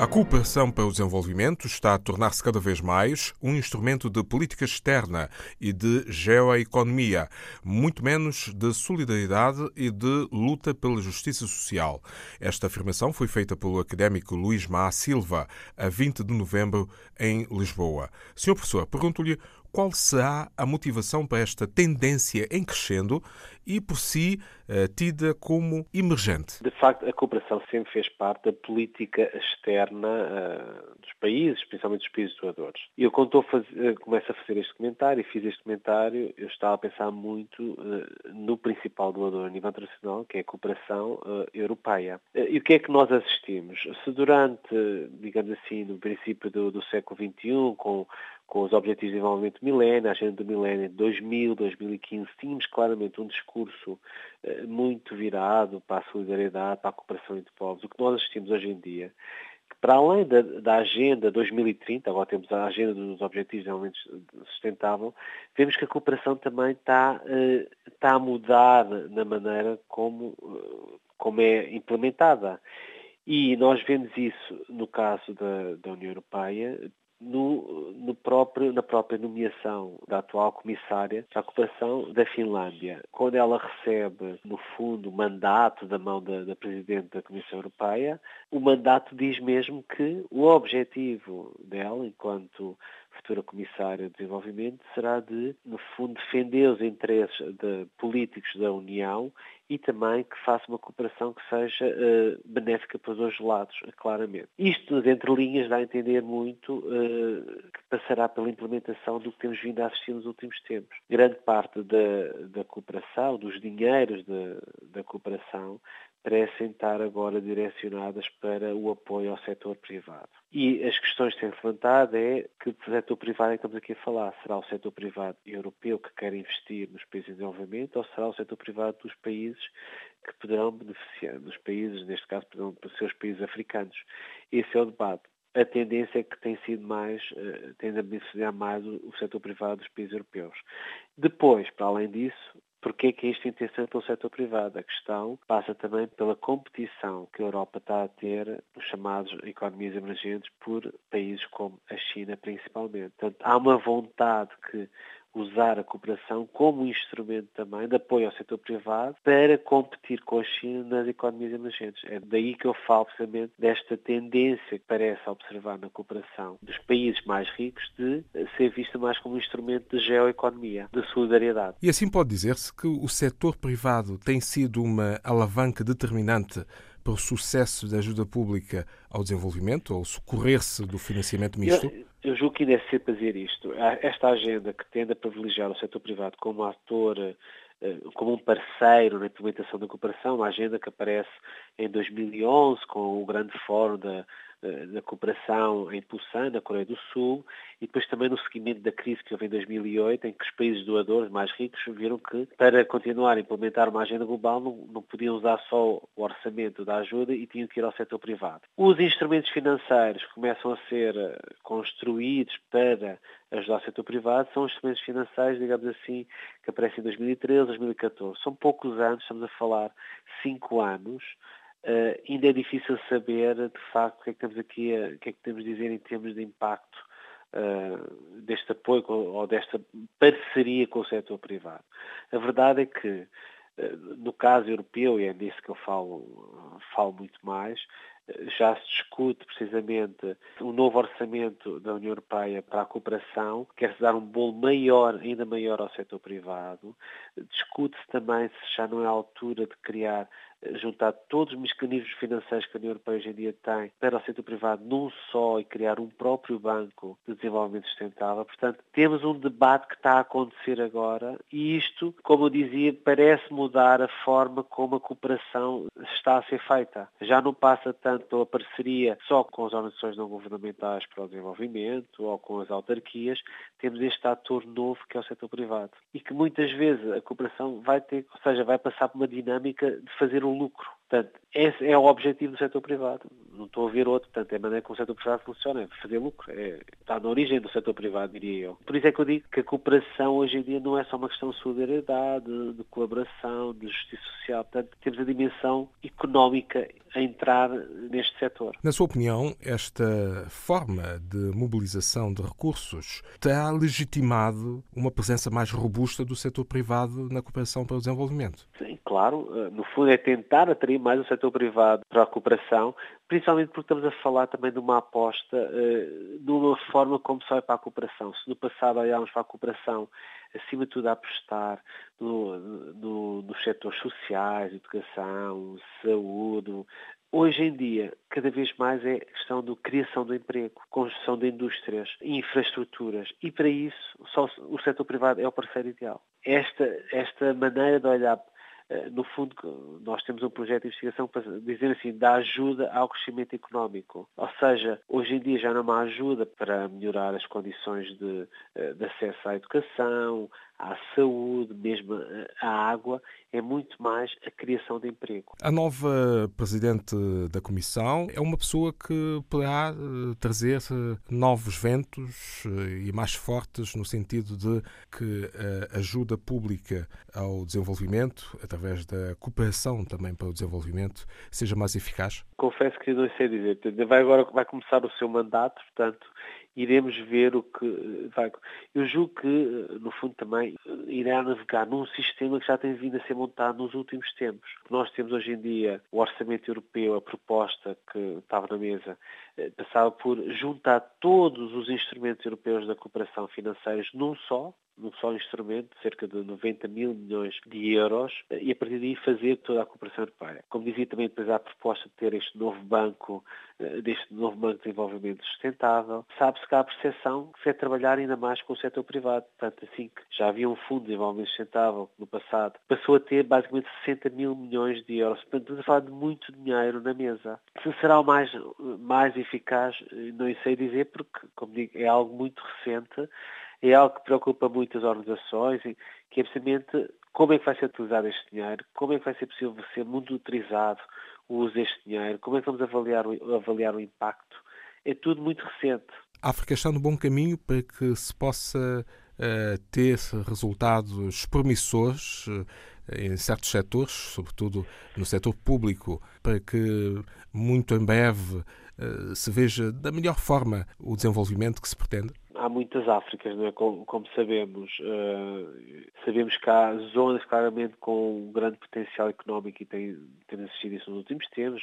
A cooperação para o desenvolvimento está a tornar-se cada vez mais um instrumento de política externa e de geoeconomia, muito menos de solidariedade e de luta pela justiça social. Esta afirmação foi feita pelo académico Luís Má Silva a 20 de novembro em Lisboa. Senhor professor, pergunto-lhe qual será a motivação para esta tendência em crescendo e, por si, eh, tida como emergente? De facto, a cooperação sempre fez parte da política externa uh, dos países, principalmente dos países doadores. E eu, quando fazer, começo a fazer este comentário e fiz este comentário, eu estava a pensar muito no principal doador a nível internacional, que é a cooperação europeia. e o que é que nós assistimos? Se durante, digamos assim, no princípio do, do século XXI, com com os Objetivos de Desenvolvimento Milénio, a Agenda do Milénio de 2000, 2015, tínhamos claramente um discurso eh, muito virado para a solidariedade, para a cooperação entre povos. O que nós assistimos hoje em dia, que para além da, da Agenda 2030, agora temos a Agenda dos Objetivos de Desenvolvimento Sustentável, vemos que a cooperação também está, eh, está a mudar na maneira como, eh, como é implementada. E nós vemos isso no caso da, da União Europeia, no, no próprio, na própria nomeação da atual comissária à cooperação da Finlândia. Quando ela recebe, no fundo, o mandato da mão da, da Presidente da Comissão Europeia, o mandato diz mesmo que o objetivo dela, enquanto futura Comissária de Desenvolvimento, será de, no fundo, defender os interesses de políticos da União e também que faça uma cooperação que seja uh, benéfica para os dois lados, claramente. Isto, entre linhas, dá a entender muito uh, que passará pela implementação do que temos vindo a assistir nos últimos tempos. Grande parte da, da cooperação, dos dinheiros de, da cooperação, parecem estar agora direcionadas para o apoio ao setor privado. E as questões que têm levantado é que setor privado é que estamos aqui a falar. Será o setor privado europeu que quer investir nos países em desenvolvimento ou será o setor privado dos países que poderão beneficiar, dos países, neste caso, poderão ser os países africanos? Esse é o debate. A tendência é que tem sido mais, uh, tende a beneficiar mais o, o setor privado dos países europeus. Depois, para além disso, Porquê é que isto é interessante pelo setor privado? A questão passa também pela competição que a Europa está a ter nos chamados economias emergentes por países como a China principalmente. Portanto, há uma vontade que usar a cooperação como um instrumento também de apoio ao setor privado para competir com a China nas economias emergentes. É daí que eu falo precisamente desta tendência que parece observar na cooperação dos países mais ricos de ser vista mais como um instrumento de geoeconomia, de solidariedade. E assim pode dizer-se que o setor privado tem sido uma alavanca determinante para o sucesso da ajuda pública ao desenvolvimento, ou socorrer-se do financiamento misto? Eu, eu julgo que ainda é cedo fazer isto. Esta agenda que tende a privilegiar o setor privado como ator eh, como um parceiro na implementação da cooperação, uma agenda que aparece em 2011 com o grande fórum da, eh, da cooperação em Busan, na Coreia do Sul, e depois também no seguimento da crise que houve em 2008, em que os países doadores mais ricos viram que para continuar a implementar uma agenda global não, não podiam usar só o orçamento da ajuda e tinham que ir ao setor privado. Os instrumentos financeiros que começam a ser eh, construídos para ajudar o setor privado são instrumentos financeiros, digamos assim, que aparecem em 2013, 2014. São poucos anos, estamos a falar cinco anos, Uh, ainda é difícil saber, de facto, o que é que temos aqui, o que é que temos a dizer em termos de impacto uh, deste apoio ou desta parceria com o setor privado. A verdade é que, uh, no caso europeu, e é nisso que eu falo, falo muito mais, já se discute precisamente um novo orçamento da União Europeia para a cooperação, quer-se dar um bolo maior, ainda maior ao setor privado. Discute-se também se já não é a altura de criar juntar todos os mecanismos financeiros que a União Europeia hoje em dia tem para o setor privado num só e criar um próprio banco de desenvolvimento sustentável. Portanto, temos um debate que está a acontecer agora e isto, como eu dizia, parece mudar a forma como a cooperação está a ser feita. Já não passa tanto pela parceria só com as organizações não governamentais para o desenvolvimento ou com as autarquias, temos este ator novo que é o setor privado e que muitas vezes a cooperação vai ter, ou seja, vai passar por uma dinâmica de fazer um lucro. Portanto, esse é o objetivo do setor privado. não estou a ver outro. Portanto, é a maneira como o setor privado funciona, é fazer lucro. É, está na origem do setor privado, diria eu. Por isso é que eu digo que a cooperação hoje em dia não é só uma questão de solidariedade, de colaboração, de justiça social. Portanto, temos a dimensão económica a entrar neste setor. Na sua opinião, esta forma de mobilização de recursos terá legitimado uma presença mais robusta do setor privado na cooperação para o desenvolvimento? Claro. Eh, no fundo é tentar atrair mais o setor privado para a cooperação, principalmente porque estamos a falar também de uma aposta numa forma como se vai para a cooperação. Se no passado olhámos para a cooperação acima de tudo a apostar no, no, nos setores sociais, educação, saúde. Hoje em dia, cada vez mais é questão de criação do emprego, construção de indústrias, infraestruturas. E para isso, só o setor privado é o parceiro ideal. Esta, esta maneira de olhar eh, no fundo, nós temos um projeto de investigação para dizer assim, dá ajuda ao crescimento económico. Ou seja, hoje em dia já não há ajuda para melhorar as condições de, eh, de acesso à educação, à saúde, mesmo à água, é muito mais a criação de emprego. A nova Presidente da Comissão é uma pessoa que poderá eh, trazer eh, novos ventos eh, e mais fortes no sentido de que a ajuda pública ao desenvolvimento, através da cooperação também para o desenvolvimento, seja mais eficaz? Confesso que não sei dizer. Vai agora vai começar o seu mandato, portanto, iremos ver o que vai. Eu julgo que, no fundo, também irá navegar num sistema que já tem vindo a ser montado nos últimos tempos. Nós temos hoje em dia o orçamento europeu, a proposta que estava na mesa, passava por juntar todos os instrumentos europeus da cooperação financeira num só, num só instrumento, cerca de 90 mil milhões de euros, e a partir daí fazer toda a cooperação europeia. Como dizia também, depois há a proposta de ter este novo banco, eh, deste novo banco de desenvolvimento sustentável. Sabe-se que há a percepção que se é trabalhar ainda mais com o setor privado. Portanto, assim que já havia um fundo de desenvolvimento sustentável no passado, passou a ter basicamente 60 mil milhões de euros. Portanto, estamos a falar de muito dinheiro na mesa. Se será o mais, mais eficaz, eh, não sei dizer, porque, como digo, é algo muito recente é algo que preocupa muitas organizações, que é precisamente como é que vai ser utilizado este dinheiro, como é que vai ser possível ser monitorizado o uso deste dinheiro, como é que vamos avaliar, avaliar o impacto. É tudo muito recente. A África está no bom caminho para que se possa uh, ter resultados promissores uh, em certos setores, sobretudo no setor público, para que muito em breve se veja da melhor forma o desenvolvimento que se pretende? há muitas Áfricas, não é? como, como sabemos. Uh, sabemos que há zonas claramente com um grande potencial económico e tem, tem assistido isso nos últimos tempos,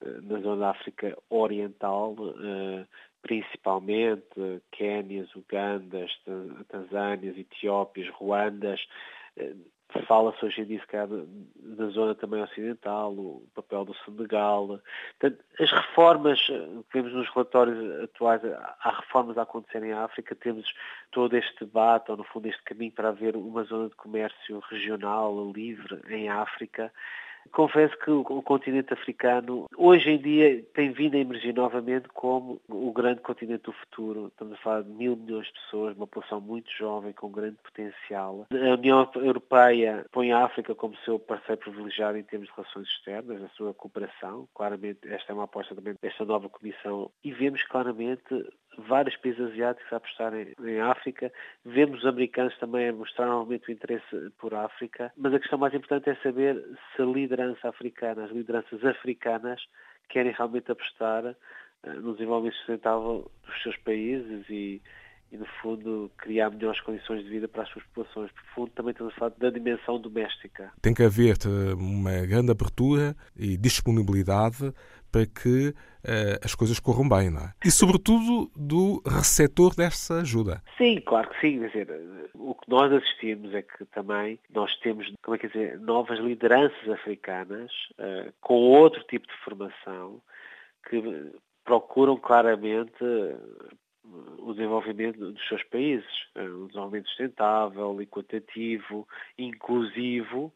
uh, na zona da África Oriental, uh, principalmente Quénias, Ugandas, Tanzânias, Etiópias, Ruandas, Fala-se hoje em dia, da zona também ocidental, o papel do Senegal. Portanto, as reformas eh, vemos nos relatórios atuais, há reformas a acontecer em África, temos todo este debate, ou no fundo este caminho para haver uma zona de comércio regional, livre, em África, Confesso que o, continente africano hoje em dia tem vindo a emergir novamente como o grande continente do futuro. Estamos a falar de mil milhões de pessoas, uma população muito jovem com grande potencial. A União Europeia põe a África como seu parceiro privilegiado em termos de relações externas, a sua cooperação. Claramente esta é uma aposta também desta nova Comissão e vemos claramente vários países asiáticos a apostarem em África. Vemos os americanos também a mostrar novamente o interesse por África. Mas a questão mais importante é saber se a liderança africana, as lideranças africanas, querem realmente apostar eh, no desenvolvimento sustentável dos seus países e, e, no fundo, criar melhores condições de vida para as suas populações. Por fundo, também estamos a da dimensão doméstica. Tem que haver uma grande abertura e disponibilidade para que uh, as coisas corram bem, não é? E, sobretudo, do receptor dessa ajuda. Sim, claro que sim. Quer dizer, o que nós assistimos é que também nós temos, como é que dizer, novas lideranças africanas uh, com outro tipo de formação que procuram claramente o desenvolvimento dos seus países, um desenvolvimento sustentável, equitativo, inclusivo,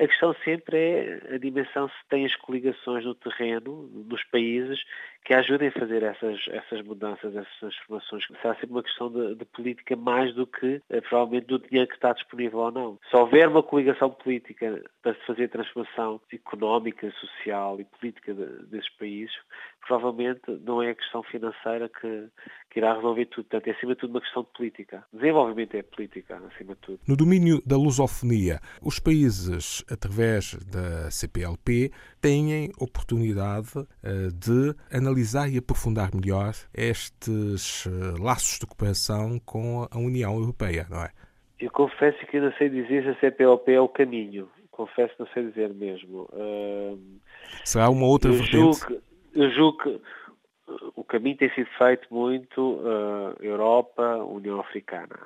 a questão sempre é a dimensão se tem as coligações no terreno, nos países, que ajudem a fazer essas, essas mudanças, essas transformações. Será sempre uma questão de, de política mais do que, eh, provavelmente, do dinheiro que está disponível ou não. Se houver uma coligação política para se fazer a transformação económica, social e política de, desses países, provavelmente não é a questão financeira que, que irá resolver tudo. Portanto, é acima de tudo uma questão de política. Desenvolvimento é política, acima de tudo. No domínio da lusofonia, os países, através da CPLP, têm oportunidade eh, de analisar e aprofundar melhor estes eh, laços de cooperação com a União Europeia, não é? Eu confesso que ainda sei dizer se a CPLP é o caminho. Confesso que não sei dizer mesmo. Uh, Será uma outra eu vertente? Julgo eu julgo que o caminho tem sido feito muito uh, Europa, União Africana.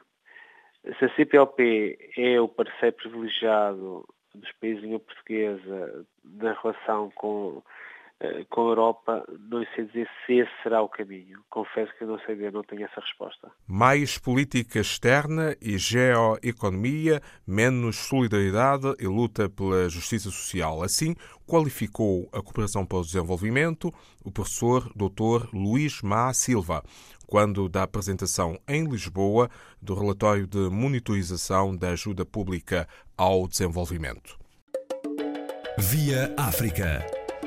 Se a CPLP é o parceiro privilegiado dos países de língua portuguesa na relação com eh, com a Europa, não sei dizer se esse será o caminho. Confesso que não sei dizer, não tenho essa resposta. Mais política externa e geoeconomia, menos solidariedade e luta pela justiça social. Assim, qualificou a cooperação para o desenvolvimento o professor Dr. Luís Má Silva, quando da apresentação em Lisboa do relatório de monitorização da ajuda pública ao desenvolvimento. Via África.